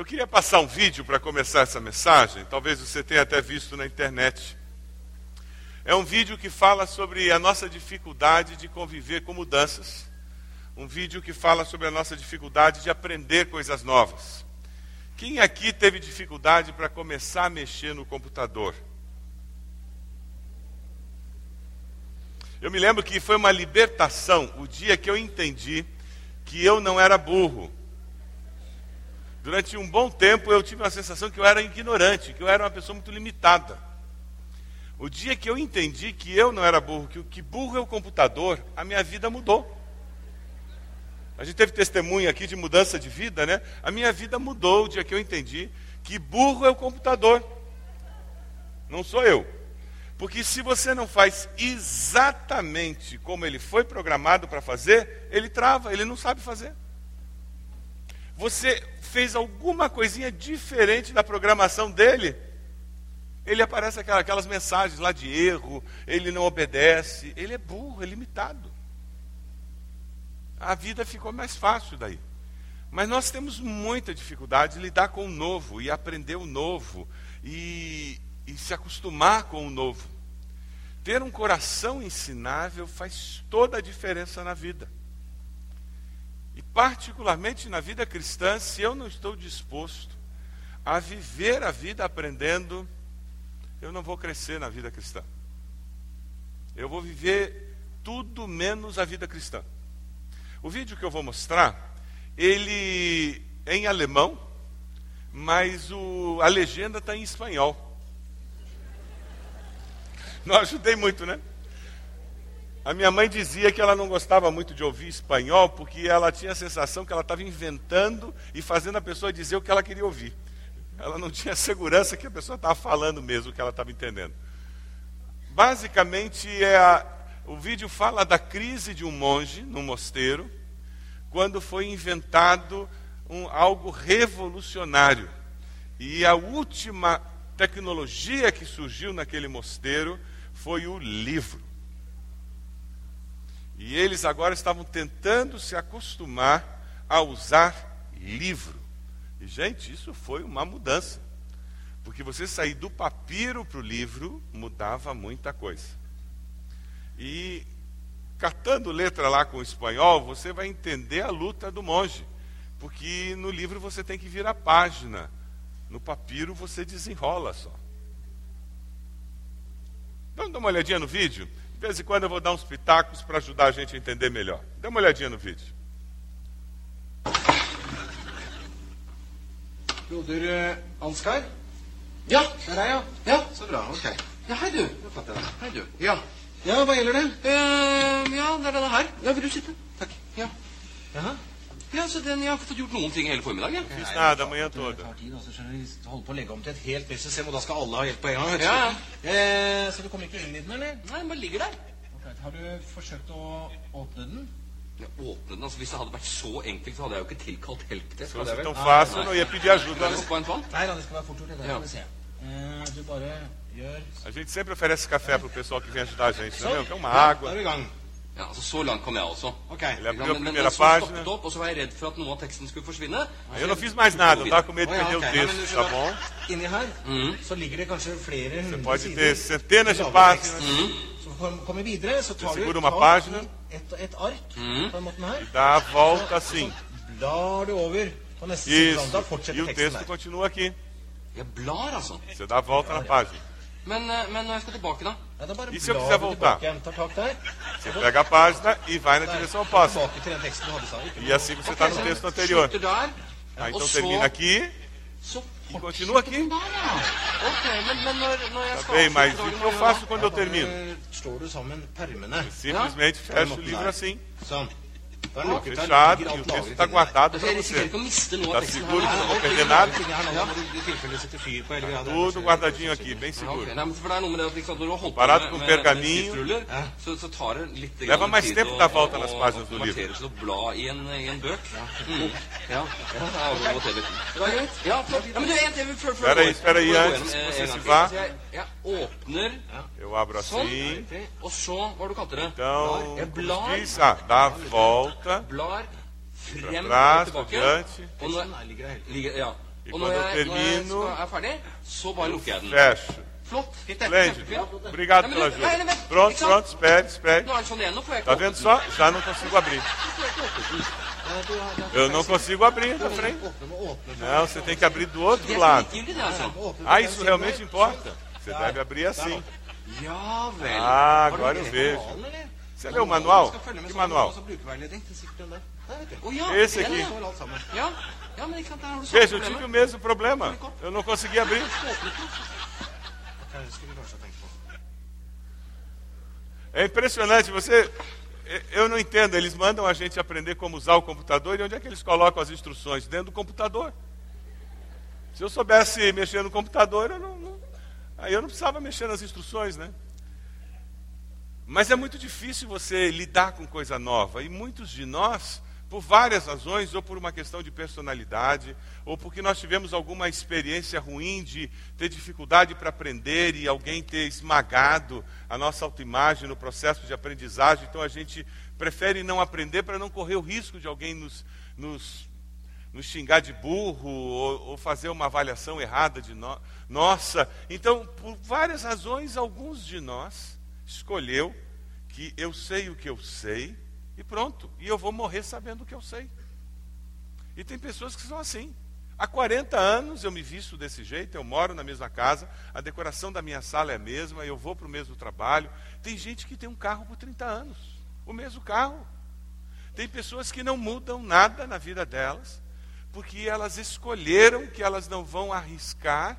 Eu queria passar um vídeo para começar essa mensagem, talvez você tenha até visto na internet. É um vídeo que fala sobre a nossa dificuldade de conviver com mudanças. Um vídeo que fala sobre a nossa dificuldade de aprender coisas novas. Quem aqui teve dificuldade para começar a mexer no computador? Eu me lembro que foi uma libertação o dia que eu entendi que eu não era burro. Durante um bom tempo eu tive a sensação que eu era ignorante, que eu era uma pessoa muito limitada. O dia que eu entendi que eu não era burro, que, que burro é o computador, a minha vida mudou. A gente teve testemunho aqui de mudança de vida, né? A minha vida mudou o dia que eu entendi que burro é o computador. Não sou eu. Porque se você não faz exatamente como ele foi programado para fazer, ele trava, ele não sabe fazer. Você fez alguma coisinha diferente da programação dele, ele aparece aquelas mensagens lá de erro, ele não obedece, ele é burro, é limitado. A vida ficou mais fácil daí. Mas nós temos muita dificuldade de lidar com o novo e aprender o novo e, e se acostumar com o novo. Ter um coração ensinável faz toda a diferença na vida. Particularmente na vida cristã, se eu não estou disposto a viver a vida aprendendo, eu não vou crescer na vida cristã. Eu vou viver tudo menos a vida cristã. O vídeo que eu vou mostrar, ele é em alemão, mas o, a legenda está em espanhol. Não ajudei muito, né? A minha mãe dizia que ela não gostava muito de ouvir espanhol porque ela tinha a sensação que ela estava inventando e fazendo a pessoa dizer o que ela queria ouvir. Ela não tinha segurança que a pessoa estava falando mesmo o que ela estava entendendo. Basicamente, é a, o vídeo fala da crise de um monge no mosteiro, quando foi inventado um, algo revolucionário. E a última tecnologia que surgiu naquele mosteiro foi o livro. E eles agora estavam tentando se acostumar a usar livro. E, gente, isso foi uma mudança. Porque você sair do papiro para o livro mudava muita coisa. E catando letra lá com o espanhol, você vai entender a luta do monge. Porque no livro você tem que virar página. No papiro você desenrola só. Vamos dar uma olhadinha no vídeo? De vez em quando eu vou dar uns pitacos para ajudar a gente a entender melhor. Dê uma olhadinha no vídeo. Broder Ansgar? Ja, det er deg, ja. Ja, Så bra. Ok. Ja, hei, du. Nå fant jeg deg. Hei, du. Ja. Ja, hva gjelder det? Ja, det er denne her. Ja, vil du sitte? Takk. Ja. Jaha. Ja, så den, Jeg har ikke fått gjort noen ting hele Det holder på å legge om til et helt nytt system, og da skal alle ha hjelp på en gang. du. Ja, Eh, så du kommer ikke inn i den, eller? Nei, den bare ligger der. Ok, Har du forsøkt å åpne den? Ja, åpne den, altså Hvis det hadde vært så enkelt, så hadde jeg jo ikke tilkalt tão fácil, não ia pedir ajuda. Nei da, det skal være fort gjort. det der Ja. vi se. Eh, du bare gjør A gente sempre oferece café para o pessoal que vem ajudar a gente, Sånn. né? Quer uma Ja, Da er água. vi i gang. Ja, altså Så langt kom jeg også. Ok. Ele abriu a primeira página. opp, og så var jeg redd for at noe av teksten skulle forsvinne. Eu não fiz mais nada, eu estava com medo de perder o texto, tá bom? Inni her Mhm. så ligger det kanskje flere hundre Pode ter centenas de páginas. tekst. Så for å komme videre, så tar Du tak i et, et ark Mhm. på den måten her. Dá a volta assim. Blar du over på neste. Isso. Da E fortsetter o teksten der. continua aqui. Jeg blar, altså. Você dá a volta na página. Men, eh, men når jeg skal tilbake, da? Bare E se eu quiser voltar? der. Você pega a página e vai na direção oposta. E assim você está no texto anterior. Ah, então termina aqui e continua aqui. jeg Tá bem, mas o que eu med faço quando eu termino? Sammen permene. Simplesmente fecho o livro assim. Er Fechado e o texto está guardado para você. Tá teksten seguro, não vou perder nada. Tudo guardadinho aqui, bem seguro. er Parado com med pergaminho. Leva mais tempo da volta nas páginas do livro. Mm. Espera aí, espera aí, antes que eh, você se vá. Åpner Eu abro sånn, assim. og så Hva du kalt det? Então, Jeg como blar, diz, ah, dá a volta blar frem og trás, tilbake. Og når, her ligger ja. E Og quando når eu jeg, når jeg termino, skal- er ferdig, så bare lukker jeg den. fecho. Flott. Kjempefint. Obrigado Nei, pela du- nei, ajuda. nei, vent, Pronto, ikke sant? pronto, espere, espere. Nå er den sånn igjen. Nå får jeg Tá ikke vendo åpnet só? Já não consigo abrir. er- Eu não consigo abrir da frente. Med åpne Não, você tem que abrir do outro Det er så lado. likegyldig, det, altså. Åpne Ah, isso realmente importa. Você deve abrir assim. Ah, agora eu vejo. Você leu o manual? Que manual? Esse aqui. Veja, eu tive o mesmo problema. Eu não consegui abrir. Ha tenkt på. É impressionante, você. Eu não entendo, eles mandam a gente aprender como usar o computador e onde é que eles colocam as instruções? Dentro do computador. Se eu soubesse mexer no computador, eu não- aí eu não precisava mexer nas instruções, né? Mas é muito difícil você lidar com coisa nova. E muitos de nós, por várias razões, ou por uma questão de personalidade, ou porque nós tivemos alguma experiência ruim de ter dificuldade para aprender e alguém ter esmagado a nossa autoimagem no processo de aprendizagem, então a gente prefere não aprender para não correr o risco de alguém nos, nos, nos xingar de burro ou, ou fazer uma avaliação errada de no, nossa. Então, por várias razões, alguns de nós escolheu que eu sei o que eu sei e pronto, e eu vou morrer sabendo o que eu sei. E tem pessoas que são assim. Há 40 anos eu me visto desse jeito, eu moro na mesma casa, a decoração da minha sala é a mesma, eu vou para o mesmo trabalho. Tem gente que tem um carro por 30 anos, o mesmo carro. Tem pessoas que não mudam nada na vida delas, porque elas escolheram que elas não vão arriscar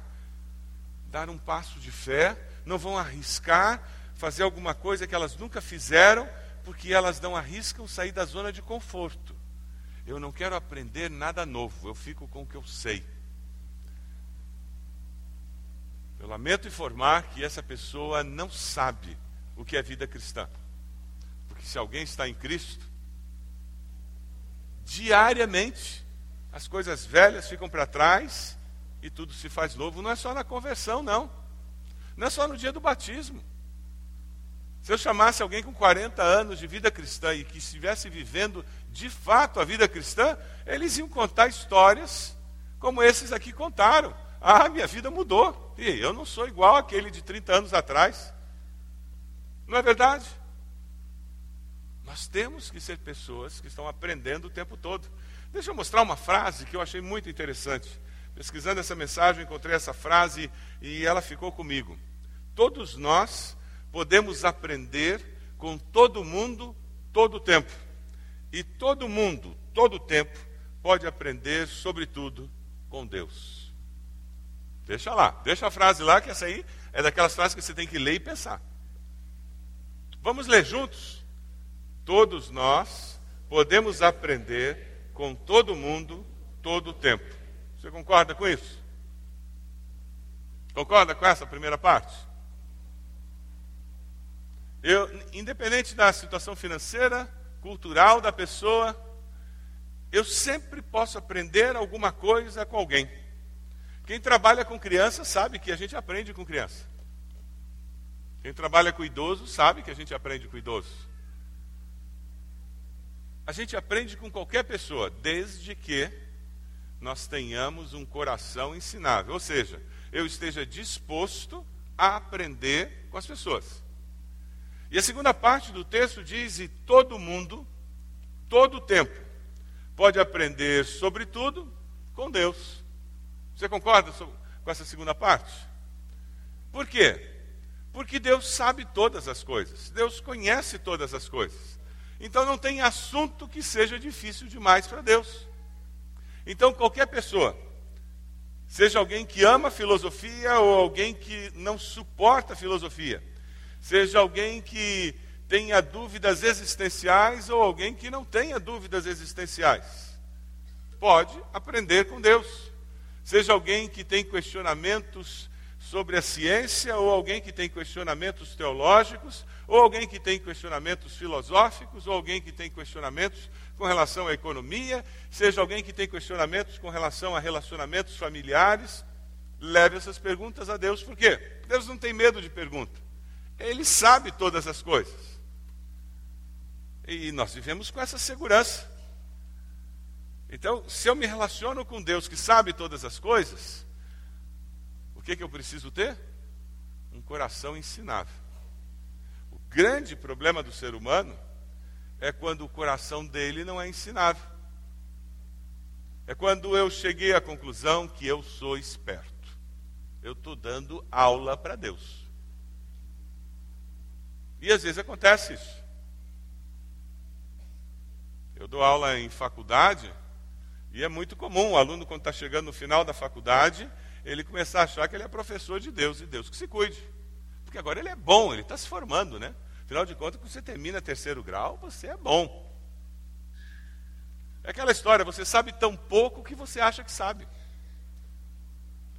dar um passo de fé, não vão arriscar fazer alguma coisa que elas nunca fizeram, porque elas não arriscam sair da zona de conforto. Eu não quero aprender nada novo, eu fico com o que eu sei. Eu lamento informar que essa pessoa não sabe o que é vida cristã. Porque se alguém está em Cristo, diariamente as coisas velhas ficam para trás e tudo se faz novo. Não é só na conversão, não. Não é só no dia do batismo. Se eu chamasse alguém com 40 anos de vida cristã e que estivesse vivendo de fato a vida cristã, eles iam contar histórias como esses aqui contaram. Ah, minha vida mudou. E eu não sou igual aquele de 30 anos atrás. Não é verdade? Nós temos que ser pessoas que estão aprendendo o tempo todo. Deixa eu mostrar uma frase que eu achei muito interessante. Pesquisando essa mensagem, encontrei essa frase e ela ficou comigo. Todos nós podemos aprender com todo mundo, todo o tempo. E todo mundo, todo o tempo, pode aprender, sobretudo, com Deus. Deixa lá, deixa a frase lá, que essa aí é daquelas frases que você tem que ler e pensar. Vamos ler juntos? Todos nós podemos aprender com todo mundo, todo o tempo. Você concorda com isso? Concorda com essa primeira parte? Eu, independente da situação financeira, cultural da pessoa, eu sempre posso aprender alguma coisa com alguém. Quem trabalha com criança sabe que a gente aprende com criança. Quem trabalha com idoso sabe que a gente aprende com idoso. A gente aprende com qualquer pessoa, desde que nós tenhamos um coração ensinável. Ou seja, eu esteja disposto a aprender com as pessoas. E a segunda parte do texto diz: e todo mundo, todo o tempo, pode aprender, sobretudo, com Deus. Você concorda com essa segunda parte? Por quê? Porque Deus sabe todas as coisas, Deus conhece todas as coisas. Então não tem assunto que seja difícil demais para Deus. Então qualquer pessoa, seja alguém que ama filosofia ou alguém que não suporta filosofia, seja alguém que tenha dúvidas existenciais ou alguém que não tenha dúvidas existenciais, pode aprender com Deus. Seja alguém que tem questionamentos sobre a ciência, ou alguém que tem questionamentos teológicos, ou alguém que tem questionamentos filosóficos, ou alguém que tem questionamentos com relação à economia, seja alguém que tem questionamentos com relação a relacionamentos familiares, leve essas perguntas a Deus. Por quê? Deus não tem medo de pergunta. Ele sabe todas as coisas. E nós vivemos com essa segurança. Então, se eu me relaciono com Deus que sabe todas as coisas, o que, que eu preciso ter? Um coração ensinável. O grande problema do ser humano é quando o coração dele não é ensinável. É quando eu cheguei à conclusão que eu sou esperto. Eu estou dando aula para Deus. E às vezes acontece isso. Eu dou aula em faculdade e é muito comum o aluno, quando está chegando no final da faculdade, ele começar a achar que ele é professor de Deus e Deus que se cuide. Porque agora ele é bom, ele está se formando, né? Afinal de contas, quando você termina terceiro grau, você é bom. É aquela história, você sabe tão pouco que você acha que sabe.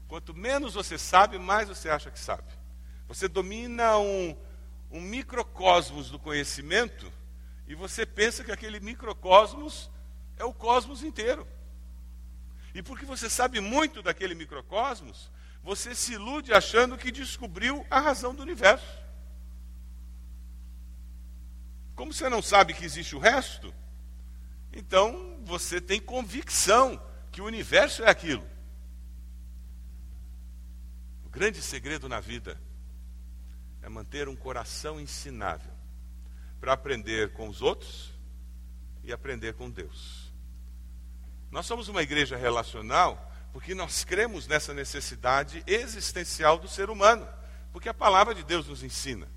Quanto menos você sabe, mais você acha que sabe. Você domina um, um microcosmos do conhecimento e você pensa que aquele microcosmos é o cosmos inteiro. E porque você sabe muito daquele microcosmos, você se ilude achando que descobriu a razão do universo. Como você não sabe que existe o resto, então você tem convicção que o universo é aquilo. O grande segredo na vida é manter um coração ensinável para aprender com os outros e aprender com Deus. Nós somos uma igreja relacional porque nós cremos nessa necessidade existencial do ser humano, porque a palavra de Deus nos ensina.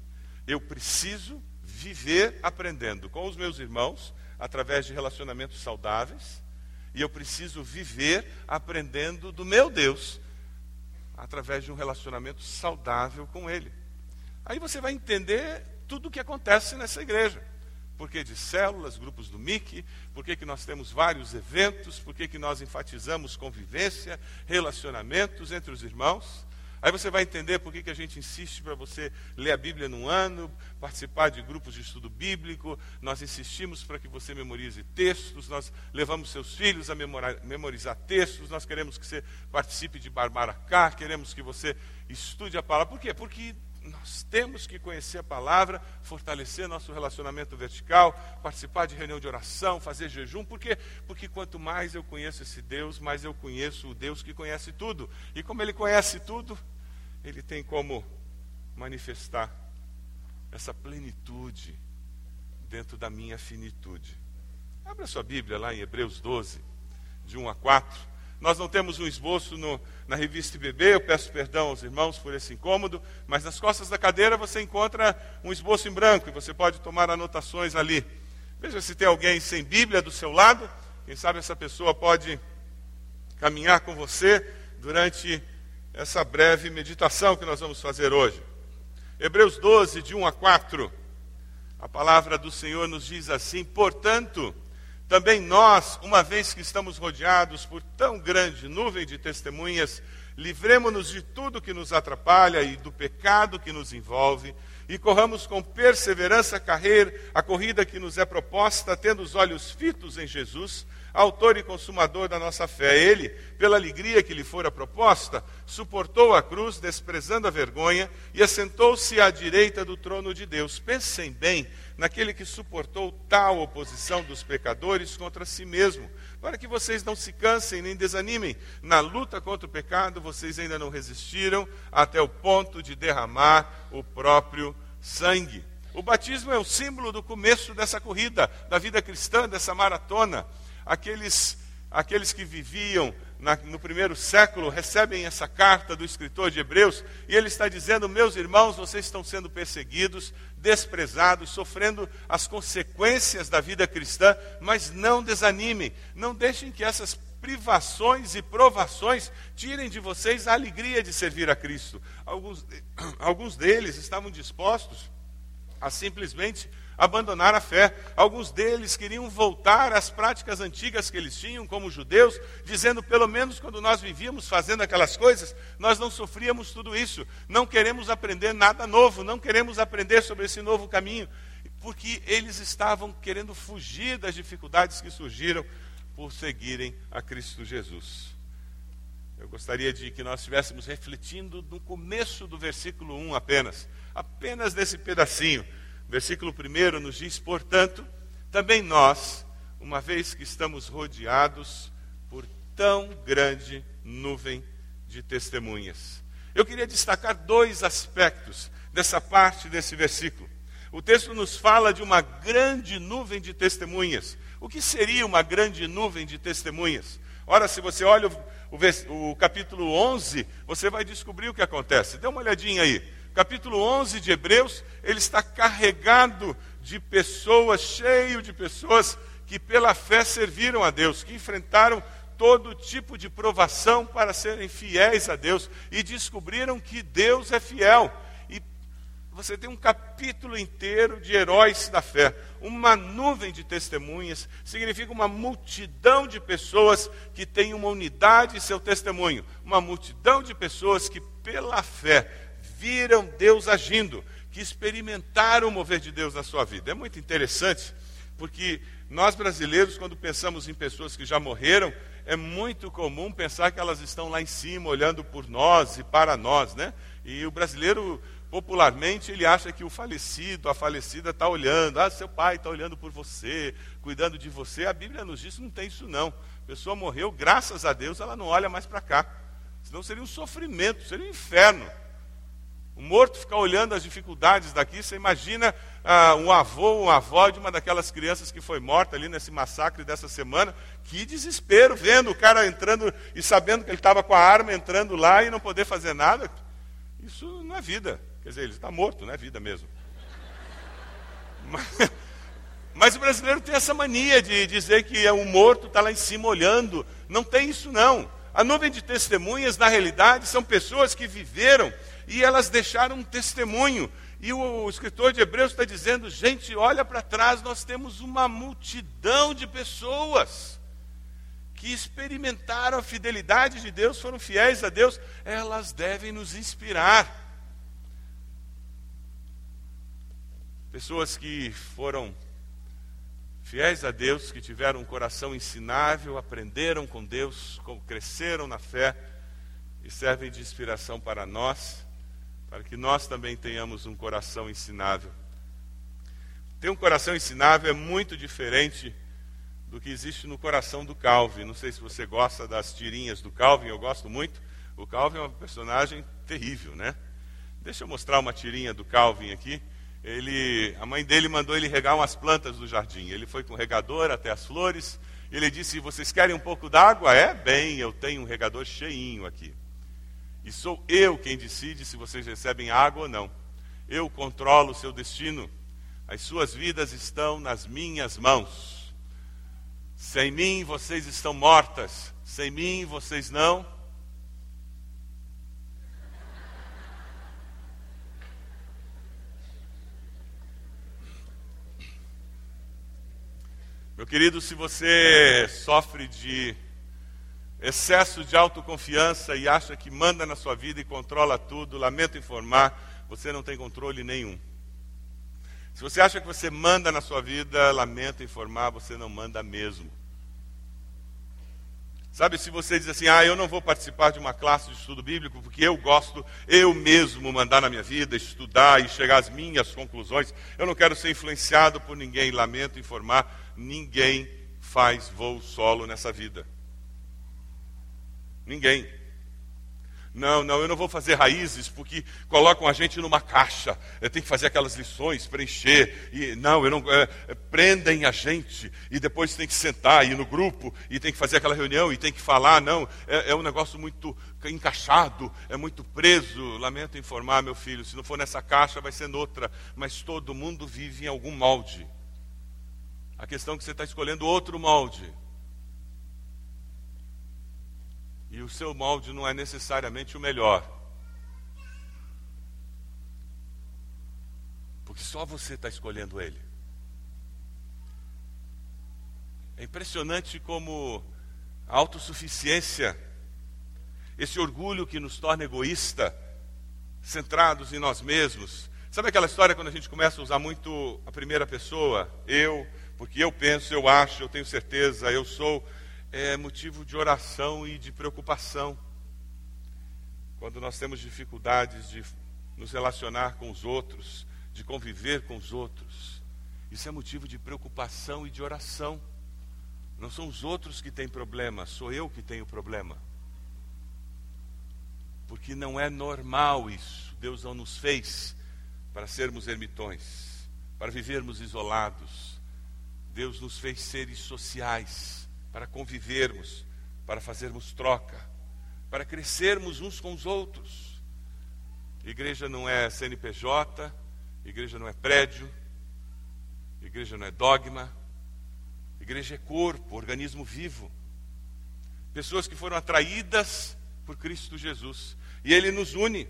Eu preciso viver aprendendo com os meus irmãos através de relacionamentos saudáveis, e eu preciso viver aprendendo do meu Deus através de um relacionamento saudável com Ele. Aí você vai entender tudo o que acontece nessa igreja por que de células, grupos do MIC, por que, que nós temos vários eventos, por que, que nós enfatizamos convivência, relacionamentos entre os irmãos. Aí você vai entender por que, que a gente insiste para você ler a Bíblia num ano, participar de grupos de estudo bíblico, nós insistimos para que você memorize textos, nós levamos seus filhos a memorizar textos, nós queremos que você participe de Barbaracá, queremos que você estude a palavra. Por quê? Porque nós temos que conhecer a palavra, fortalecer nosso relacionamento vertical, participar de reunião de oração, fazer jejum. Por quê? Porque quanto mais eu conheço esse Deus, mais eu conheço o Deus que conhece tudo. E como ele conhece tudo, ele tem como manifestar essa plenitude dentro da minha finitude. Abra sua Bíblia lá em Hebreus 12, de 1 a 4. Nós não temos um esboço no, na revista IBB, eu peço perdão aos irmãos por esse incômodo, mas nas costas da cadeira você encontra um esboço em branco e você pode tomar anotações ali. Veja se tem alguém sem Bíblia do seu lado, quem sabe essa pessoa pode caminhar com você durante essa breve meditação que nós vamos fazer hoje. Hebreus 12, de 1 a 4, a palavra do Senhor nos diz assim: Portanto, também nós, uma vez que estamos rodeados por tão grande nuvem de testemunhas, livremos-nos de tudo que nos atrapalha e do pecado que nos envolve, e corramos com perseverança a carreira, a corrida que nos é proposta, tendo os olhos fitos em Jesus, autor e consumador da nossa fé. Ele, pela alegria que lhe fora proposta, suportou a cruz, desprezando a vergonha, e assentou-se à direita do trono de Deus. Pensem bem naquele que suportou tal oposição dos pecadores contra si mesmo, para que vocês não se cansem nem desanimem. Na luta contra o pecado, vocês ainda não resistiram até o ponto de derramar o próprio sangue. O batismo é o símbolo do começo dessa corrida, da vida cristã, dessa maratona. Aqueles, aqueles que viviam na, no primeiro século recebem essa carta do escritor de Hebreus e ele está dizendo: Meus irmãos, vocês estão sendo perseguidos, desprezados, sofrendo as consequências da vida cristã, mas não desanimem, não deixem que essas privações e provações tirem de vocês a alegria de servir a Cristo. Alguns, alguns deles estavam dispostos a simplesmente abandonar a fé. Alguns deles queriam voltar às práticas antigas que eles tinham, como judeus, dizendo: pelo menos quando nós vivíamos fazendo aquelas coisas, nós não sofríamos tudo isso. Não queremos aprender nada novo, não queremos aprender sobre esse novo caminho, porque eles estavam querendo fugir das dificuldades que surgiram por seguirem a Cristo Jesus. Eu gostaria de que nós estivéssemos refletindo no começo do versículo 1 apenas, apenas nesse pedacinho Versículo 1 nos diz: Portanto, também nós, uma vez que estamos rodeados por tão grande nuvem de testemunhas. Eu queria destacar dois aspectos dessa parte desse versículo. O texto nos fala de uma grande nuvem de testemunhas. O que seria uma grande nuvem de testemunhas? Ora, se você olha o, o, o, capítulo 11, você vai descobrir o que acontece. Dê uma olhadinha aí. Capítulo 11 de Hebreus, ele está carregado de pessoas, cheio de pessoas que pela fé serviram a Deus, que enfrentaram todo tipo de provação para serem fiéis a Deus e descobriram que Deus é fiel. E você tem um capítulo inteiro de heróis da fé. Uma nuvem de testemunhas significa uma multidão de pessoas que têm uma unidade em seu testemunho. Uma multidão de pessoas que, pela fé, viram Deus agindo, que experimentaram o mover de Deus na sua vida. É muito interessante, porque nós brasileiros, quando pensamos em pessoas que já morreram, é muito comum pensar que elas estão lá em cima, olhando por nós e para nós, né? E o brasileiro, popularmente, ele acha que o falecido, a falecida está olhando, ah, seu pai está olhando por você, cuidando de você. A Bíblia nos diz que não tem isso não. A pessoa morreu, graças a Deus, ela não olha mais para cá. Senão seria um sofrimento, seria um inferno. O morto ficar olhando as dificuldades daqui, você imagina ah, um avô, uma avó de uma daquelas crianças que foi morta ali nesse massacre dessa semana. Que desespero vendo o cara entrando e sabendo que ele estava com a arma entrando lá e não poder fazer nada. Isso não é vida. Quer dizer, ele está morto, não é vida mesmo. Mas, mas o brasileiro tem essa mania de dizer que é um morto está lá em cima olhando. Não tem isso não. A nuvem de testemunhas, na realidade, são pessoas que viveram e elas deixaram um testemunho. E o, escritor de Hebreus está dizendo: gente, olha para trás, nós temos uma multidão de pessoas que experimentaram a fidelidade de Deus, foram fiéis a Deus, elas devem nos inspirar. Pessoas que foram fiéis a Deus, que tiveram um coração ensinável, aprenderam com Deus, cresceram na fé e servem de inspiração para nós para que nós também tenhamos um coração ensinável. Ter um coração ensinável é muito diferente do que existe no coração do Calvin. Não sei se você gosta das tirinhas do Calvin, eu gosto muito. O Calvin é um personagem terrível, né? Deixa eu mostrar uma tirinha do Calvin aqui. Ele, a mãe dele mandou ele regar umas plantas do jardim. Ele foi com o regador até as flores. Ele disse: Vocês querem um pouco d'água? É, bem, eu tenho um regador cheinho aqui. E sou eu quem decide se vocês recebem água ou não. Eu controlo o seu destino. As suas vidas estão nas minhas mãos. Sem mim vocês estão mortas. Sem mim vocês não. Meu querido, se você sofre de excesso de autoconfiança e acha que manda na sua vida e controla tudo, lamento informar, você não tem controle nenhum. Se você acha que você manda na sua vida, lamento informar, você não manda mesmo. Sabe, se você diz assim, ah, eu não vou participar de uma classe de estudo bíblico porque eu gosto eu mesmo mandar na minha vida, estudar e chegar às minhas conclusões, eu não quero ser influenciado por ninguém, lamento informar, ninguém faz voo solo nessa vida. Ninguém. Não, não, eu não vou fazer raízes porque colocam a gente numa caixa. Tenho que fazer aquelas lições, preencher. E não, eu não é, é, prendem a gente e depois tem que sentar e ir no grupo e tem que fazer aquela reunião e tem que falar. Não, é, é um negócio muito encaixado, é muito preso. Lamento informar, meu filho, se não for nessa caixa vai ser noutra. Mas todo mundo vive em algum molde. A questão é que você está escolhendo outro molde. E o seu molde não é necessariamente o melhor. Porque só você está escolhendo ele. É impressionante como a autossuficiência, esse orgulho que nos torna egoísta, centrados em nós mesmos. Sabe aquela história quando a gente começa a usar muito a primeira pessoa? Eu, porque eu penso, eu acho, eu tenho certeza, eu sou é motivo de oração e de preocupação. Quando nós temos dificuldades de nos relacionar com os outros, de conviver com os outros, isso é motivo de preocupação e de oração. Não são os outros que têm problema, sou eu que tenho problema. Porque não é normal isso. Deus não nos fez para sermos ermitões, para vivermos isolados. Deus nos fez seres sociais, para convivermos, para fazermos troca, para crescermos uns com os outros. Igreja não é CNPJ, igreja não é prédio, igreja não é dogma, igreja é corpo, organismo vivo. Pessoas que foram atraídas por Cristo Jesus. E Ele nos une.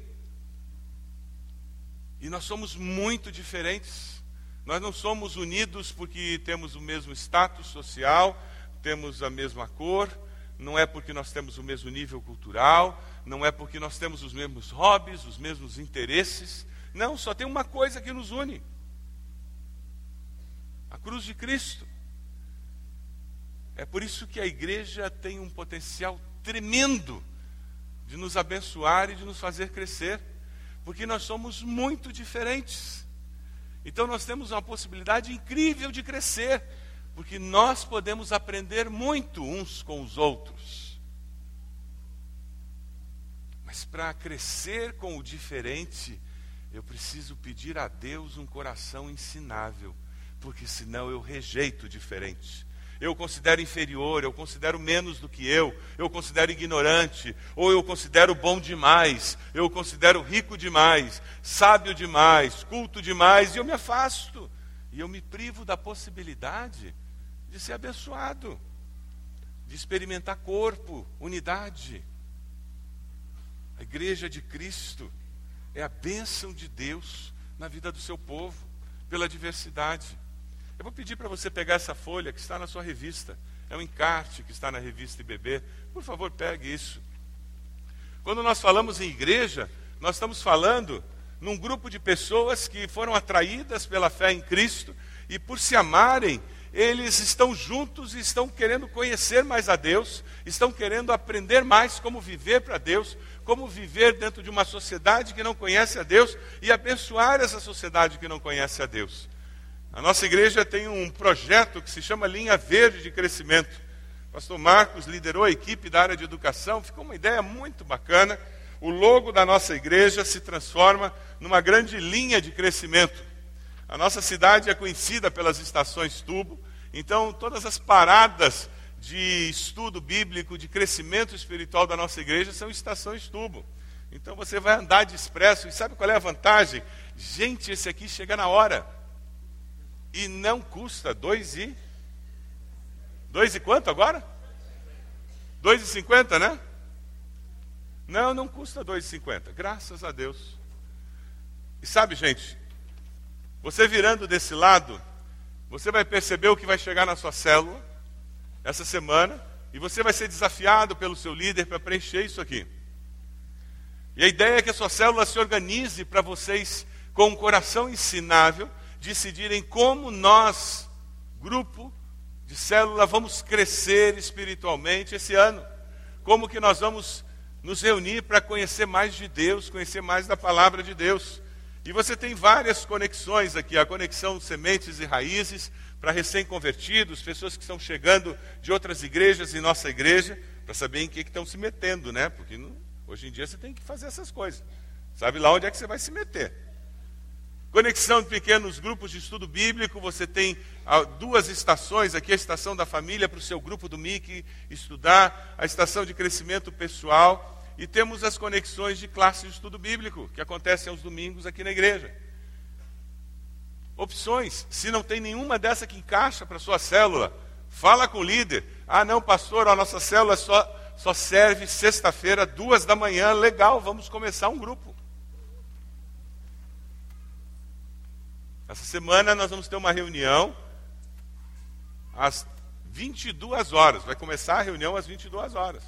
E nós somos muito diferentes. Nós não somos unidos porque temos o mesmo status social, temos a mesma cor, não é porque nós temos o mesmo nível cultural, não é porque nós temos os mesmos hobbies, os mesmos interesses. Não, só tem uma coisa que nos une: a cruz de Cristo. É por isso que a igreja tem um potencial tremendo de nos abençoar e de nos fazer crescer, porque nós somos muito diferentes. Então nós temos uma possibilidade incrível de crescer, porque nós podemos aprender muito uns com os outros. Mas para crescer com o diferente, eu preciso pedir a Deus um coração ensinável, porque senão eu rejeito o diferente eu considero inferior, eu considero menos do que eu, eu considero ignorante, ou eu considero bom demais, eu considero rico demais, sábio demais, culto demais, e eu me afasto. E eu me privo da possibilidade de ser abençoado, de experimentar corpo, unidade. A igreja de Cristo é a bênção de Deus na vida do seu povo, pela diversidade. Eu vou pedir para você pegar essa folha que está na sua revista. É um encarte que está na revista IBB. Por favor, pegue isso. Quando nós falamos em igreja, nós estamos falando num grupo de pessoas que foram atraídas pela fé em Cristo e por se amarem, eles estão juntos e estão querendo conhecer mais a Deus, estão querendo aprender mais como viver para Deus, como viver dentro de uma sociedade que não conhece a Deus e abençoar essa sociedade que não conhece a Deus. A nossa igreja tem um projeto que se chama Linha Verde de Crescimento. O pastor Marcos liderou a equipe da área de educação, ficou uma ideia muito bacana. O logo da nossa igreja se transforma numa grande linha de crescimento. A nossa cidade é conhecida pelas estações tubo, então todas as paradas de estudo bíblico, de crescimento espiritual da nossa igreja são estações tubo. Então você vai andar de expresso e sabe qual é a vantagem? Gente, esse aqui chega na hora. E não custa dois e. Dois e quanto agora? Dois e cinquenta, né? Não, não custa dois e cinquenta. Graças a Deus. E sabe, gente, você virando desse lado, você vai perceber o que vai chegar na sua célula essa semana e você vai ser desafiado pelo seu líder para preencher isso aqui. E a ideia é que a sua célula se organize para vocês com um coração ensinável decidirem como nós, grupo de célula, vamos crescer espiritualmente esse ano. Como que nós vamos nos reunir para conhecer mais de Deus, conhecer mais da palavra de Deus. E você tem várias conexões aqui, a conexão sementes e raízes para recém-convertidos, pessoas que estão chegando de outras igrejas em nossa igreja, para saber em que, que estão se metendo, né? Porque não, hoje em dia você tem que fazer essas coisas. Sabe lá onde é que você vai se meter. Conexão de pequenos grupos de estudo bíblico, você tem ah, duas estações aqui, a estação da família para o seu grupo do MIC estudar, a estação de crescimento pessoal, e temos as conexões de classe de estudo bíblico, que acontecem aos domingos aqui na igreja. Opções, se não tem nenhuma dessa que encaixa para a sua célula, fala com o líder. Ah, não, pastor, a nossa célula só, só serve sexta-feira, duas da manhã, legal, vamos começar um grupo. Essa semana nós vamos ter uma reunião às 22 horas. Vai começar a reunião às 22 horas.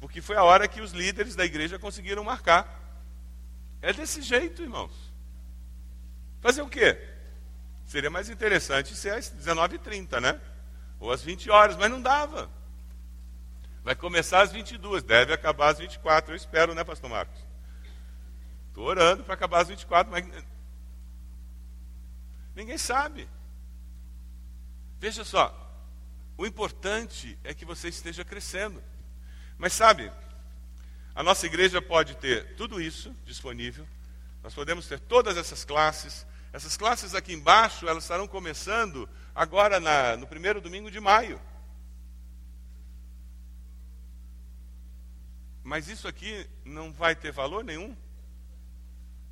Porque foi a hora que os líderes da igreja conseguiram marcar. É desse jeito, irmãos. Fazer o quê? Seria mais interessante ser às 19h30, né? Ou às 20 horas, mas não dava. Vai começar às 22, deve acabar às 24, eu espero, né, pastor Marcos? Estou orando para acabar às 24, mas Ninguém sabe. Veja só, O importante é que você esteja crescendo. Mas sabe, a nossa igreja pode ter tudo isso disponível, nós podemos ter todas essas classes. Essas classes aqui embaixo, elas estarão começando agora na, no primeiro domingo de maio. Mas isso aqui não vai ter valor nenhum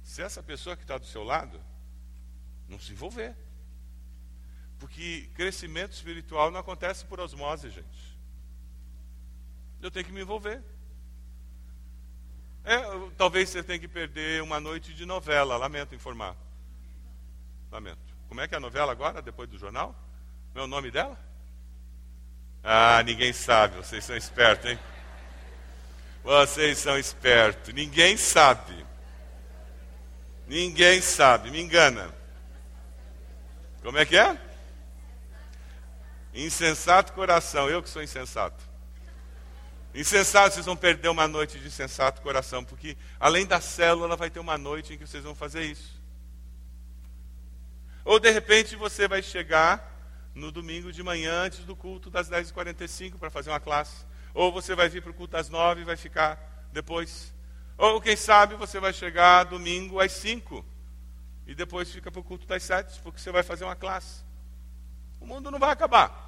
se essa pessoa que está do seu lado não se envolver. Porque crescimento espiritual não acontece por osmose, gente. Eu tenho que me envolver. É, talvez você tenha que perder uma noite de novela, lamento informar. Lamento. Como é que é a novela agora, depois do jornal? Não é o nome dela? Ah, ninguém sabe, vocês são espertos, hein? Vocês são espertos, ninguém sabe. Ninguém sabe, me engana. Como é que é? Insensato coração, eu que sou insensato. Insensato, vocês vão perder uma noite de insensato coração, porque além da célula vai ter uma noite em que vocês vão fazer isso. Ou de repente você vai chegar no domingo de manhã antes do culto das 10h45 para fazer uma classe. Ou você vai vir para o culto das 9 e vai ficar depois. Ou quem sabe você vai chegar domingo às 5 e depois fica para o culto das 7, porque você vai fazer uma classe. O mundo não vai acabar.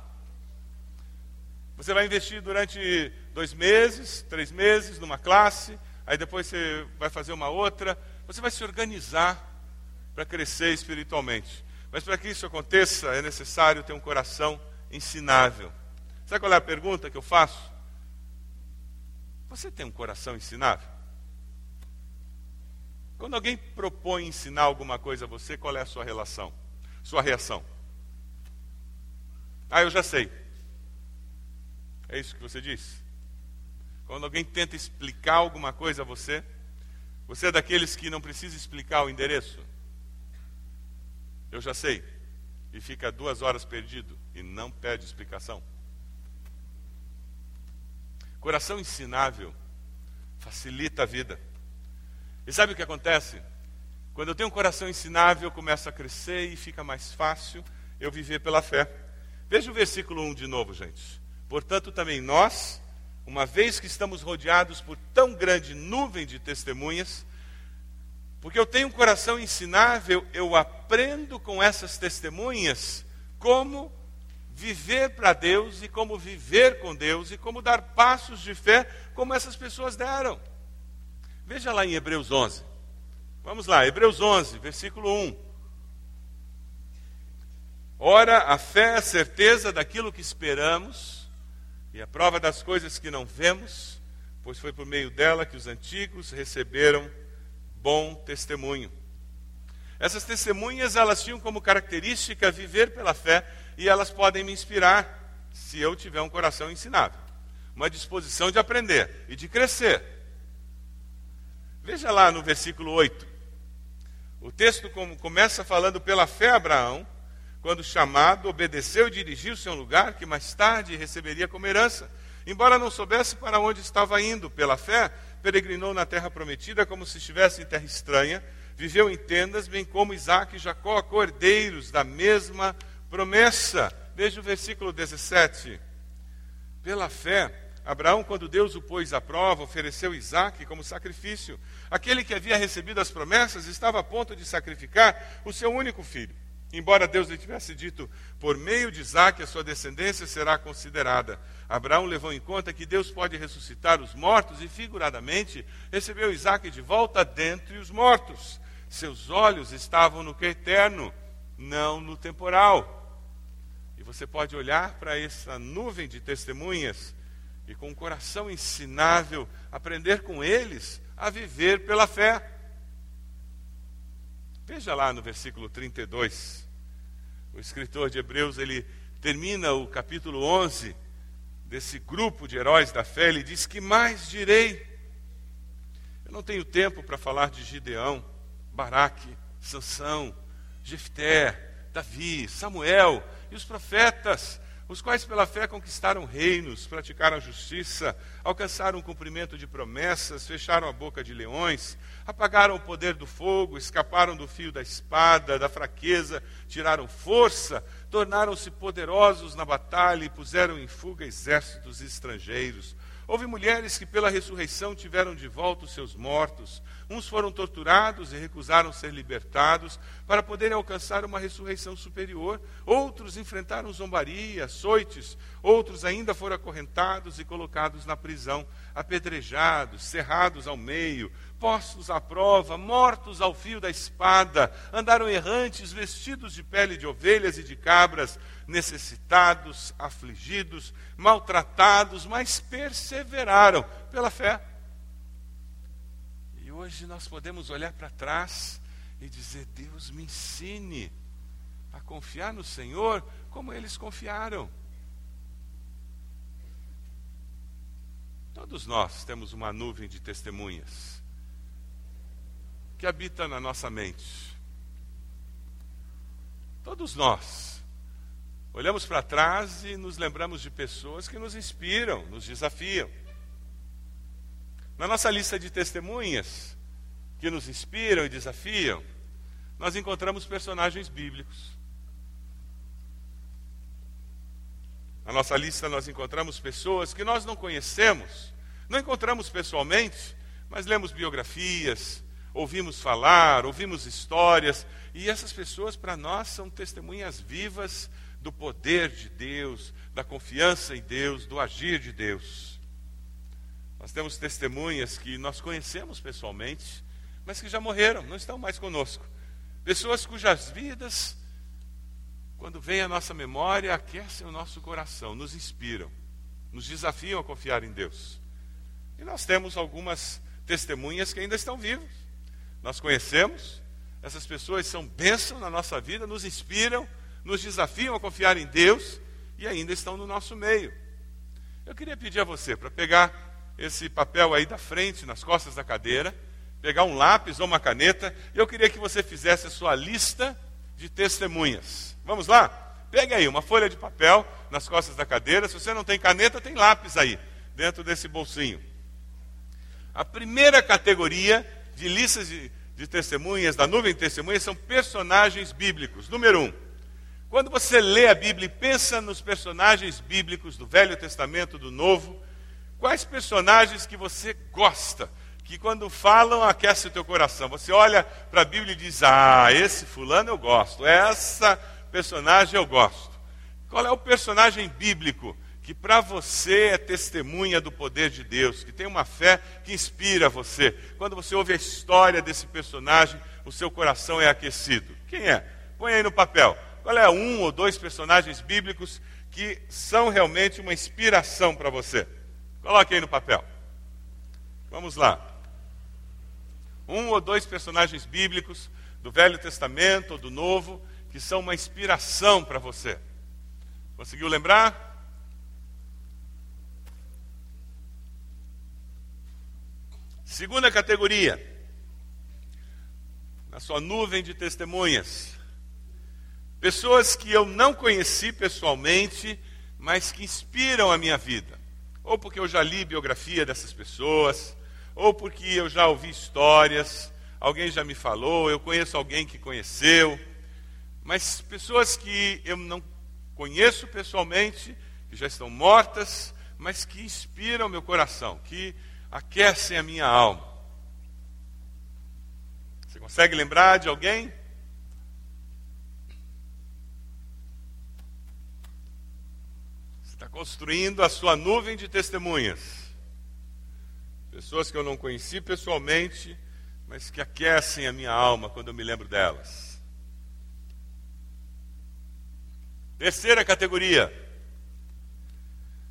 Você vai investir durante dois meses, três meses numa classe, aí depois você vai fazer uma outra. Você vai se organizar para crescer espiritualmente. Mas para que isso aconteça, é necessário ter um coração ensinável. Sabe qual é a pergunta que eu faço? Você tem um coração ensinável? Quando alguém propõe ensinar alguma coisa a você, qual é a sua relação? Sua reação? Ah, eu já sei. É isso que você diz? Quando alguém tenta explicar alguma coisa a você, você é daqueles que não precisa explicar o endereço? Eu já sei. E fica duas horas perdido e não pede explicação. Coração ensinável facilita a vida. E sabe o que acontece? Quando eu tenho um coração ensinável, eu começo a crescer e fica mais fácil eu viver pela fé. Veja o versículo 1 de novo, gente. Portanto, também nós, uma vez que estamos rodeados por tão grande nuvem de testemunhas, porque eu tenho um coração ensinável, eu aprendo com essas testemunhas como viver para Deus e como viver com Deus e como dar passos de fé como essas pessoas deram. Veja lá em Hebreus 11. Vamos lá, Hebreus 11, versículo 1. Ora, a fé é a certeza daquilo que esperamos e a prova das coisas que não vemos, pois foi por meio dela que os antigos receberam bom testemunho. Essas testemunhas, elas tinham como característica viver pela fé e elas podem me inspirar se eu tiver um coração ensinável, uma disposição de aprender e de crescer. Veja lá no versículo 8. O texto começa falando pela fé Abraão, quando chamado, obedeceu e dirigiu-se a um lugar que mais tarde receberia como herança. Embora não soubesse para onde estava indo, pela fé, peregrinou na terra prometida como se estivesse em terra estranha, viveu em tendas, bem como Isaac e Jacó, cordeiros da mesma promessa. Veja o versículo 17. Pela fé, Abraão, quando Deus o pôs à prova, ofereceu Isaac como sacrifício. Aquele que havia recebido as promessas estava a ponto de sacrificar o seu único filho. Embora Deus lhe tivesse dito, por meio de Isaac a sua descendência será considerada. Abraão levou em conta que Deus pode ressuscitar os mortos e, figuradamente, recebeu Isaac de volta dentre os mortos. Seus olhos estavam no que é eterno, não no temporal. E você pode olhar para essa nuvem de testemunhas e, com um coração ensinável, aprender com eles a viver pela fé. Veja lá no versículo 32. O escritor de Hebreus, ele termina o capítulo 11 desse grupo de heróis da fé, ele diz: Que mais direi? Eu não tenho tempo para falar de Gideão, Baraque, Sansão, Jefté, Davi, Samuel e os profetas, os quais pela fé conquistaram reinos, praticaram justiça, alcançaram o cumprimento de promessas, fecharam a boca de leões, apagaram o poder do fogo, escaparam do fio da espada, da fraqueza, tiraram força, tornaram-se poderosos na batalha e puseram em fuga exércitos estrangeiros. Houve mulheres que pela ressurreição tiveram de volta os seus mortos. Uns foram torturados e recusaram ser libertados para poderem alcançar uma ressurreição superior. Outros enfrentaram zombaria, açoites. Outros ainda foram acorrentados e colocados na prisão, apedrejados, cerrados ao meio, postos à prova, mortos ao fio da espada. Andaram errantes, vestidos de pele de ovelhas e de cabras necessitados, afligidos, maltratados, mas perseveraram pela fé. E hoje nós podemos olhar para trás e dizer: Deus me ensine a confiar no Senhor como eles confiaram. Todos nós temos uma nuvem de testemunhas que habita na nossa mente. Todos nós Olhamos para trás e nos lembramos de pessoas que nos inspiram, nos desafiam. Na nossa lista de testemunhas que nos inspiram e desafiam, nós encontramos personagens bíblicos. Na nossa lista nós encontramos pessoas que nós não conhecemos, não encontramos pessoalmente, mas lemos biografias, ouvimos falar, ouvimos histórias, e essas pessoas para nós são testemunhas vivas do poder de Deus, da confiança em Deus, do agir de Deus. Nós temos testemunhas que nós conhecemos pessoalmente, mas que já morreram, não estão mais conosco. Pessoas cujas vidas, quando vem à nossa memória, aquecem o nosso coração, nos inspiram, nos desafiam a confiar em Deus. E nós temos algumas testemunhas que ainda estão vivas. Nós conhecemos, essas pessoas são bênção na nossa vida, nos inspiram, nos desafiam a confiar em Deus e ainda estão no nosso meio. Eu queria pedir a você para pegar esse papel aí da frente, nas costas da cadeira, pegar um lápis ou uma caneta, e eu queria que você fizesse a sua lista de testemunhas. Vamos lá? Pegue aí uma folha de papel nas costas da cadeira. Se você não tem caneta, tem lápis aí, dentro desse bolsinho. A primeira categoria de listas de, de testemunhas, da nuvem de testemunhas, são personagens bíblicos. Número um, quando você lê a Bíblia e pensa nos personagens bíblicos do Velho Testamento, do Novo, quais personagens que você gosta, que quando falam aquece o teu coração? Você olha para a Bíblia e diz: Ah, esse fulano eu gosto, essa personagem eu gosto. Qual é o personagem bíblico que para você é testemunha do poder de Deus, que tem uma fé que inspira você? Quando você ouve a história desse personagem, o seu coração é aquecido. Quem é? Põe aí no papel. Qual é um ou dois personagens bíblicos que são realmente uma inspiração para você? Coloque aí no papel. Vamos lá. Um ou dois personagens bíblicos do Velho Testamento ou do Novo que são uma inspiração para você. Conseguiu lembrar? Segunda categoria, na sua nuvem de testemunhas. Pessoas que eu não conheci pessoalmente, mas que inspiram a minha vida. Ou porque eu já li biografia dessas pessoas, ou porque eu já ouvi histórias, alguém já me falou, eu conheço alguém que conheceu. Mas pessoas que eu não conheço pessoalmente, que já estão mortas, mas que inspiram meu coração, que aquecem a minha alma. Você consegue lembrar de alguém? construindo a sua nuvem de testemunhas. Pessoas que eu não conheci pessoalmente, mas que aquecem a minha alma quando eu me lembro delas. Terceira categoria: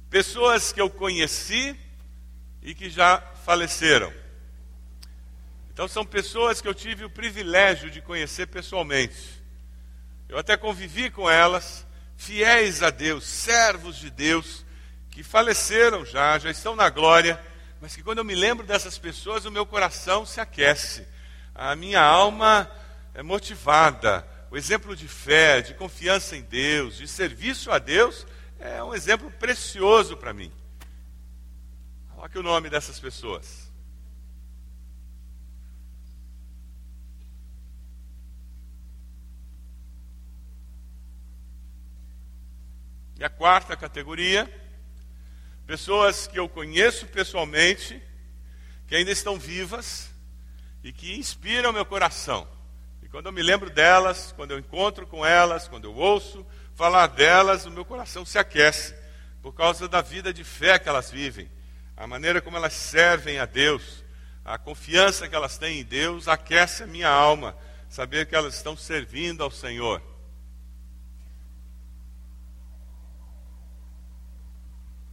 pessoas que eu conheci e que já faleceram. Então, são pessoas que eu tive o privilégio de conhecer pessoalmente. Eu até convivi com elas, fiéis a Deus, servos de Deus, que faleceram já, já estão na glória, mas que quando eu me lembro dessas pessoas, o meu coração se aquece, a minha alma é motivada. O exemplo de fé, de confiança em Deus, de serviço a Deus, é um exemplo precioso para mim. Coloque o nome dessas pessoas. E a quarta categoria, pessoas que eu conheço pessoalmente, que ainda estão vivas e que inspiram meu coração. E quando eu me lembro delas, quando eu encontro com elas, quando eu ouço falar delas, o meu coração se aquece por causa da vida de fé que elas vivem, a maneira como elas servem a Deus, a confiança que elas têm em Deus aquece a minha alma, saber que elas estão servindo ao Senhor.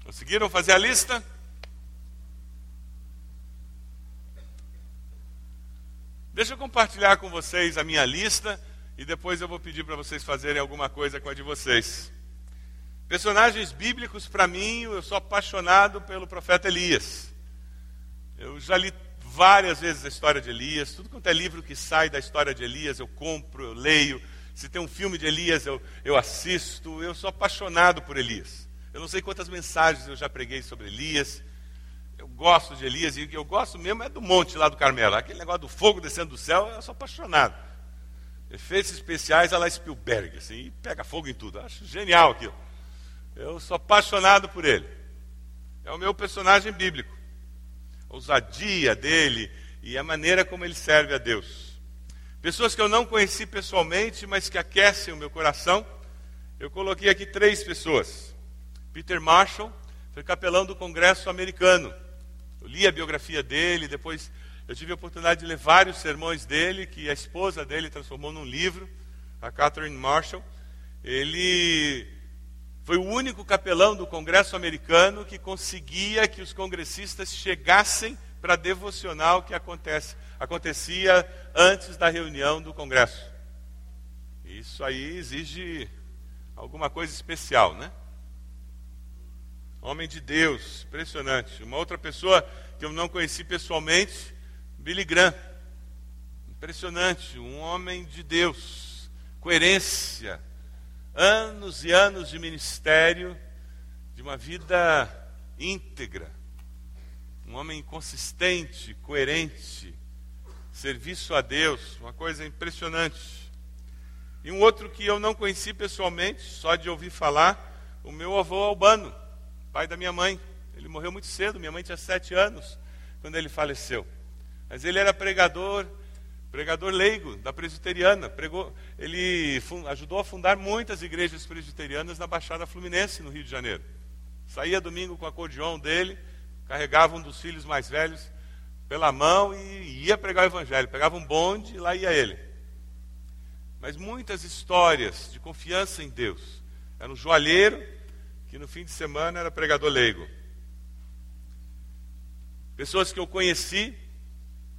Conseguiram fazer a lista? Deixa eu compartilhar com vocês a minha lista e depois eu vou pedir para vocês fazerem alguma coisa com a de vocês. Personagens bíblicos, para mim, eu sou apaixonado pelo profeta Elias. Eu já li várias vezes a história de Elias, tudo quanto é livro que sai da história de Elias, eu compro, eu leio. Se tem um filme de Elias, eu, eu assisto. Eu sou apaixonado por Elias. Eu não sei quantas mensagens eu já preguei sobre Elias. Eu gosto de Elias e o que eu gosto mesmo é do monte lá do Carmelo. Aquele negócio do fogo descendo do céu, eu sou apaixonado. Efeitos especiais a la Spielberg, assim, pega fogo em tudo. Eu acho genial aquilo. Eu sou apaixonado por ele. É o meu personagem bíblico. A ousadia dele e a maneira como ele serve a Deus. Pessoas que eu não conheci pessoalmente, mas que aquecem o meu coração. Eu coloquei aqui três pessoas. Peter Marshall foi capelão do Congresso americano. Li a biografia dele, depois eu tive a oportunidade de ler vários sermões dele, que a esposa dele transformou num livro, a Catherine Marshall. Ele foi o único capelão do Congresso americano que conseguia que os congressistas chegassem para devocional que acontece, acontecia antes da reunião do Congresso. Isso aí exige alguma coisa especial, né? Homem de Deus, impressionante. Uma outra pessoa que eu não conheci pessoalmente, Billy Graham. Impressionante, um homem de Deus, coerência, anos e anos de ministério, de uma vida íntegra, um homem consistente, coerente, serviço a Deus, uma coisa impressionante. E um outro que eu não conheci pessoalmente, só de ouvir falar, o meu avô Albano pai da minha mãe. Ele morreu muito cedo, minha mãe tinha sete anos quando ele faleceu. Mas ele era pregador, pregador leigo da presbiteriana. Pregou, ele ajudou a fundar muitas igrejas presbiterianas na Baixada Fluminense, no Rio de Janeiro. Saía domingo com o acordeão dele, carregava um dos filhos mais velhos pela mão e ia pregar o evangelho. Pegava um bonde e lá ia ele. Mas muitas histórias de confiança em Deus. Era um joalheiro que no fim de semana era pregador leigo. Pessoas que eu conheci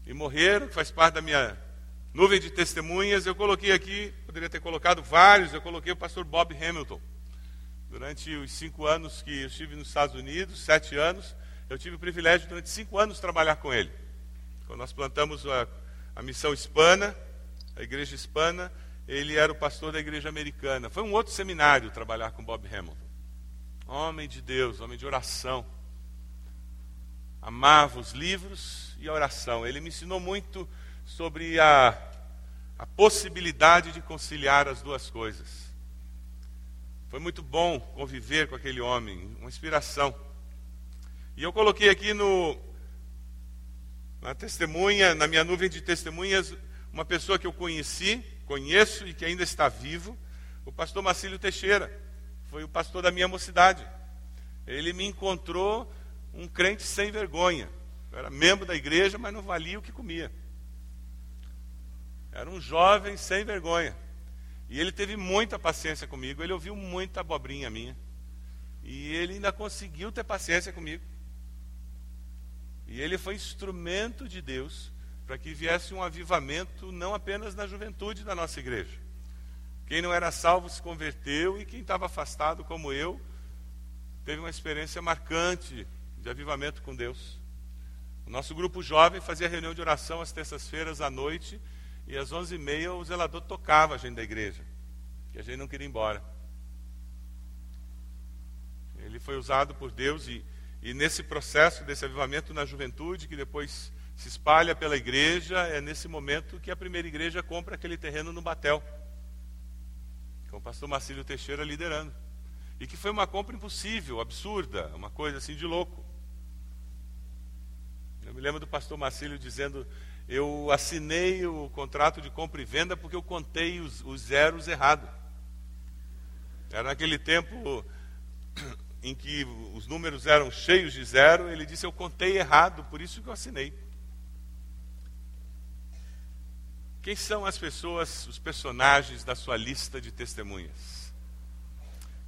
e morreram, faz parte da minha nuvem de testemunhas. Eu coloquei aqui, poderia ter colocado vários, eu coloquei o pastor Bob Hamilton. Durante os cinco anos que eu estive nos Estados Unidos, sete anos, eu tive o privilégio durante cinco anos trabalhar com ele. Quando nós plantamos a, a missão hispana, a igreja hispana, ele era o pastor da igreja americana. Foi um outro seminário trabalhar com Bob Hamilton homem de Deus, homem de oração. Amava os livros e a oração. Ele me ensinou muito sobre a, a possibilidade de conciliar as duas coisas. Foi muito bom conviver com aquele homem, uma inspiração. E eu coloquei aqui no, na testemunha, na minha nuvem de testemunhas, uma pessoa que eu conheci, conheço e que ainda está vivo, o pastor Marcílio Teixeira foi o pastor da minha mocidade. Ele me encontrou um crente sem vergonha. Eu era membro da igreja, mas não valia o que comia. Era um jovem sem vergonha. E ele teve muita paciência comigo. Ele ouviu muita abobrinha minha. E ele ainda conseguiu ter paciência comigo. E ele foi instrumento de Deus para que viesse um avivamento não apenas na juventude da nossa igreja, quem não era salvo se converteu e quem estava afastado, como eu, teve uma experiência marcante de avivamento com Deus. O nosso grupo jovem fazia reunião de oração às terças-feiras à noite e às onze e meia o zelador tocava a gente da igreja, que a gente não queria ir embora. Ele foi usado por Deus e, e nesse processo desse avivamento na juventude, que depois se espalha pela igreja, é nesse momento que a primeira igreja compra aquele terreno no Batel, com o pastor Marcílio Teixeira liderando. E que foi uma compra impossível, absurda, uma coisa assim de louco. Me lembro do pastor Marcílio dizendo: Eu assinei o contrato de compra e venda porque eu contei os, os zeros errado. Era naquele tempo em que os números eram cheios de zero, ele disse: Eu contei errado, por isso que eu assinei. Quem são as pessoas, os personagens da sua lista de testemunhas?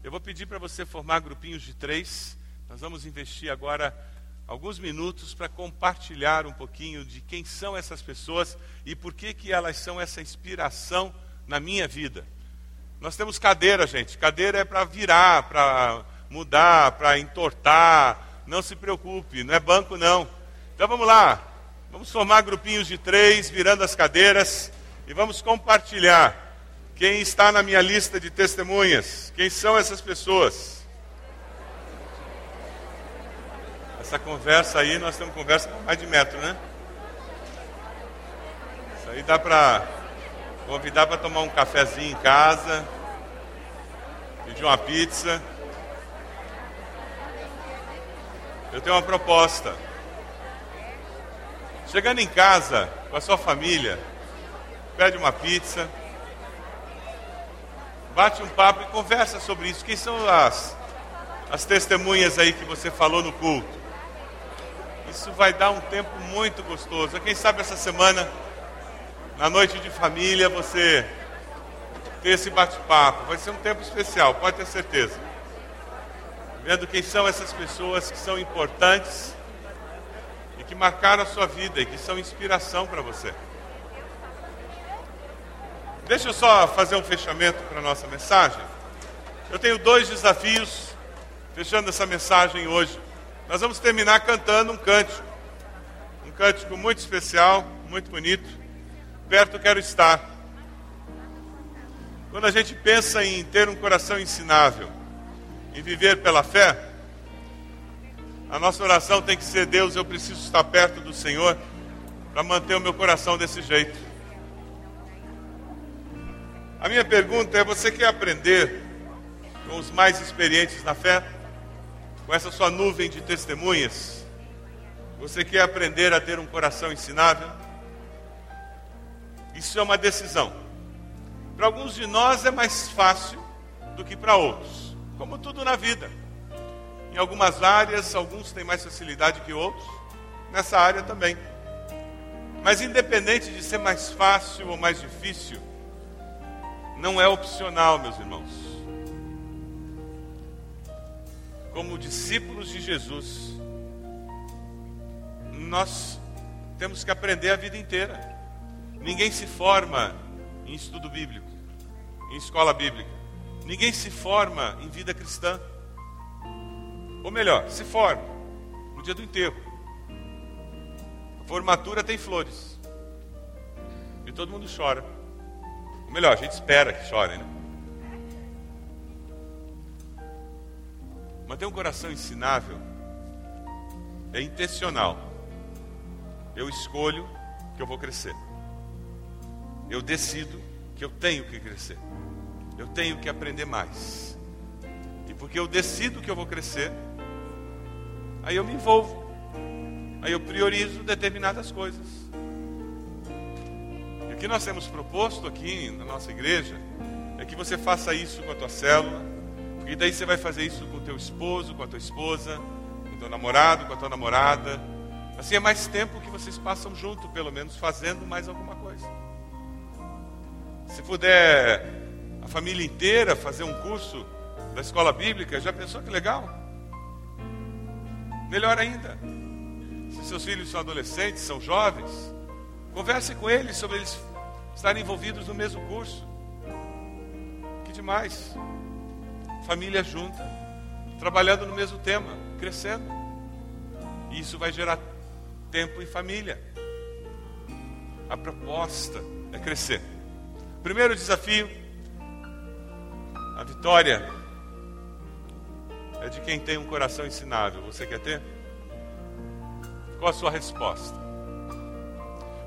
Eu vou pedir para você formar grupinhos de três. Nós vamos investir agora alguns minutos para compartilhar um pouquinho de quem são essas pessoas e por que, que elas são essa inspiração na minha vida. Nós temos cadeira, gente. Cadeira é para virar, para mudar, para entortar. Não se preocupe, não é banco não. Então vamos lá. Vamos formar grupinhos de três, virando as cadeiras, e vamos compartilhar quem está na minha lista de testemunhas. Quem são essas pessoas? Essa conversa aí, nós temos conversa com mais de metro, né? Isso aí dá para convidar para tomar um cafezinho em casa, pedir uma pizza. Eu tenho uma proposta. Chegando em casa com a sua família, pede uma pizza, bate um papo e conversa sobre isso. Quem são as, as testemunhas aí que você falou no culto? Isso vai dar um tempo muito gostoso. Quem sabe essa semana, na noite de família, você ter esse bate-papo. Vai ser um tempo especial, pode ter certeza. Vendo quem são essas pessoas que são importantes e que marcaram a sua vida e que são inspiração para você. Deixa eu só fazer um fechamento para a nossa mensagem. Eu tenho dois desafios fechando essa mensagem hoje. Nós vamos terminar cantando um cântico. Um cântico muito especial, muito bonito. Perto quero estar. Quando a gente pensa em ter um coração ensinável, em viver pela fé, a nossa oração tem que ser: Deus, eu preciso estar perto do Senhor para manter o meu coração desse jeito. A minha pergunta é: você quer aprender com os mais experientes na fé? Com essa sua nuvem de testemunhas? Você quer aprender a ter um coração ensinável? Isso é uma decisão. Para alguns de nós é mais fácil do que para outros, como tudo na vida. Em algumas áreas, alguns têm mais facilidade que outros, nessa área também. Mas independente de ser mais fácil ou mais difícil, não é opcional, meus irmãos. Como discípulos de Jesus, nós temos que aprender a vida inteira. Ninguém se forma em estudo bíblico, em escola bíblica. Ninguém se forma em vida cristã. Ou melhor, se forma no dia do enterro. A formatura tem flores. E todo mundo chora. Ou melhor, a gente espera que chorem, né? Manter um coração ensinável é intencional. Eu escolho que eu vou crescer. Eu decido que eu tenho que crescer. Eu tenho que aprender mais. E porque eu decido que eu vou crescer, aí eu me envolvo. Aí eu priorizo determinadas coisas. E o que nós temos proposto aqui na nossa igreja é que você faça isso com a tua célula, porque daí você vai fazer isso com o teu esposo, com a tua esposa, com o teu namorado, com a tua namorada. Assim é mais tempo que vocês passam junto, pelo menos fazendo mais alguma coisa. Se puder a família inteira fazer um curso da escola bíblica, já pensou que legal? Melhor ainda, se seus filhos são adolescentes, são jovens, converse com eles sobre eles estarem envolvidos no mesmo curso. Que demais! Família junta, trabalhando no mesmo tema, crescendo. E isso vai gerar tempo em família. A proposta é crescer. Primeiro desafio, a vitória é de quem tem um coração ensinável. Você quer ter? Qual a sua resposta?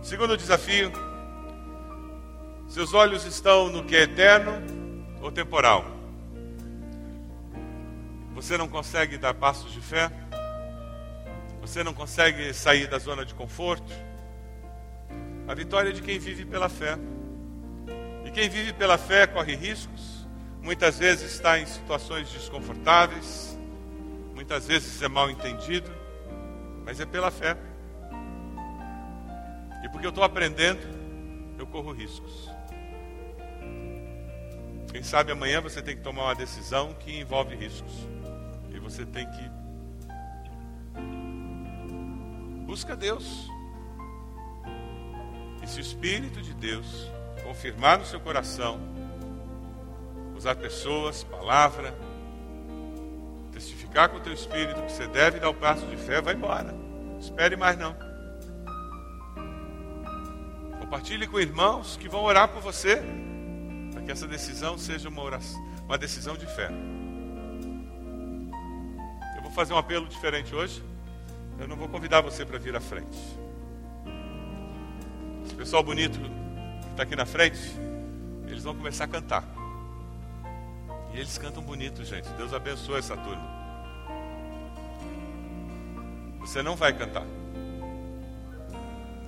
Segundo desafio, seus olhos estão no que é eterno ou temporal? Você não consegue dar passos de fé? Você não consegue sair da zona de conforto? A vitória é de quem vive pela fé. E quem vive pela fé corre riscos, muitas vezes está em situações desconfortáveis, muitas vezes é mal entendido, mas é pela fé. E porque eu estou aprendendo, eu corro riscos. Quem sabe amanhã você tem que tomar uma decisão que envolve riscos. Você tem que. Busca Deus. E se o Espírito de Deus confirmar no seu coração, usar pessoas, palavra, testificar com o teu espírito que você deve dar o passo de fé, vai embora. Espere mais não. Compartilhe com irmãos que vão orar por você, para que essa decisão seja uma, oração, uma decisão de fé. Vou fazer um apelo diferente hoje. Eu não vou convidar você para vir à frente. Esse pessoal bonito que está aqui na frente, eles vão começar a cantar. E eles cantam bonito, gente. Deus abençoe essa turma. Você não vai cantar.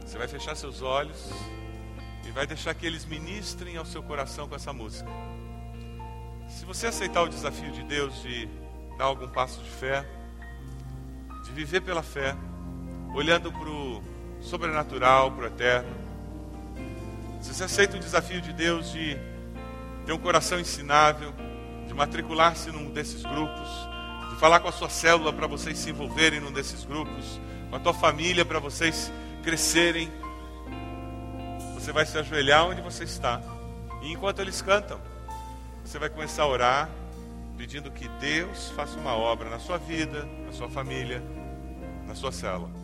Você vai fechar seus olhos e vai deixar que eles ministrem ao seu coração com essa música. Se você aceitar o desafio de Deus de dar algum passo de fé, de viver pela fé, olhando para o sobrenatural, para o eterno, se você aceita o desafio de Deus de ter um coração ensinável, de matricular-se num desses grupos, de falar com a sua célula para vocês se envolverem num desses grupos, com a tua família para vocês crescerem, você vai se ajoelhar onde você está. E enquanto eles cantam, você vai começar a orar, pedindo que Deus faça uma obra na sua vida, na sua família, na sua célula.